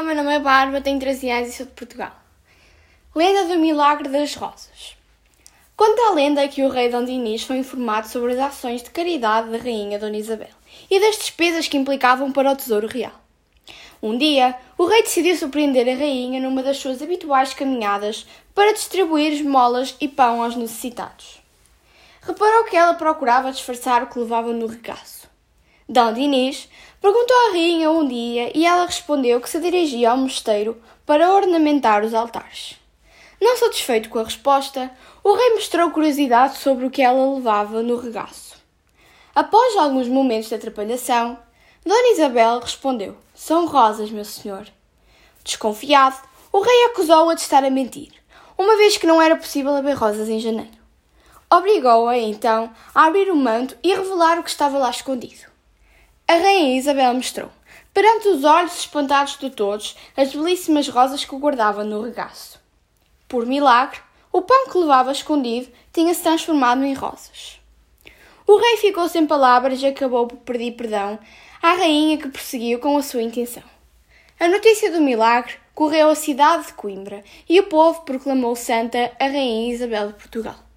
Olá, meu nome é Bárbara, tenho 13 anos e sou de Portugal. Lenda do Milagre das Rosas. Conta a lenda que o rei Dom Dinis foi informado sobre as ações de caridade da rainha Dona Isabel e das despesas que implicavam para o tesouro real. Um dia, o rei decidiu surpreender a rainha numa das suas habituais caminhadas para distribuir esmolas e pão aos necessitados. Reparou que ela procurava disfarçar o que levava no regaço. Dom Dinis perguntou à rainha um dia e ela respondeu que se dirigia ao mosteiro para ornamentar os altares. Não satisfeito com a resposta, o rei mostrou curiosidade sobre o que ela levava no regaço. Após alguns momentos de atrapalhação, Dona Isabel respondeu: São rosas, meu senhor. Desconfiado, o rei acusou-a de estar a mentir, uma vez que não era possível haver rosas em janeiro. Obrigou-a, então, a abrir o manto e revelar o que estava lá escondido. A rainha Isabel mostrou, perante os olhos espantados de todos, as belíssimas rosas que guardava no regaço. Por milagre, o pão que levava escondido tinha-se transformado em rosas. O rei ficou sem palavras e acabou por pedir perdão à rainha que prosseguiu com a sua intenção. A notícia do milagre correu à cidade de Coimbra e o povo proclamou santa a rainha Isabel de Portugal.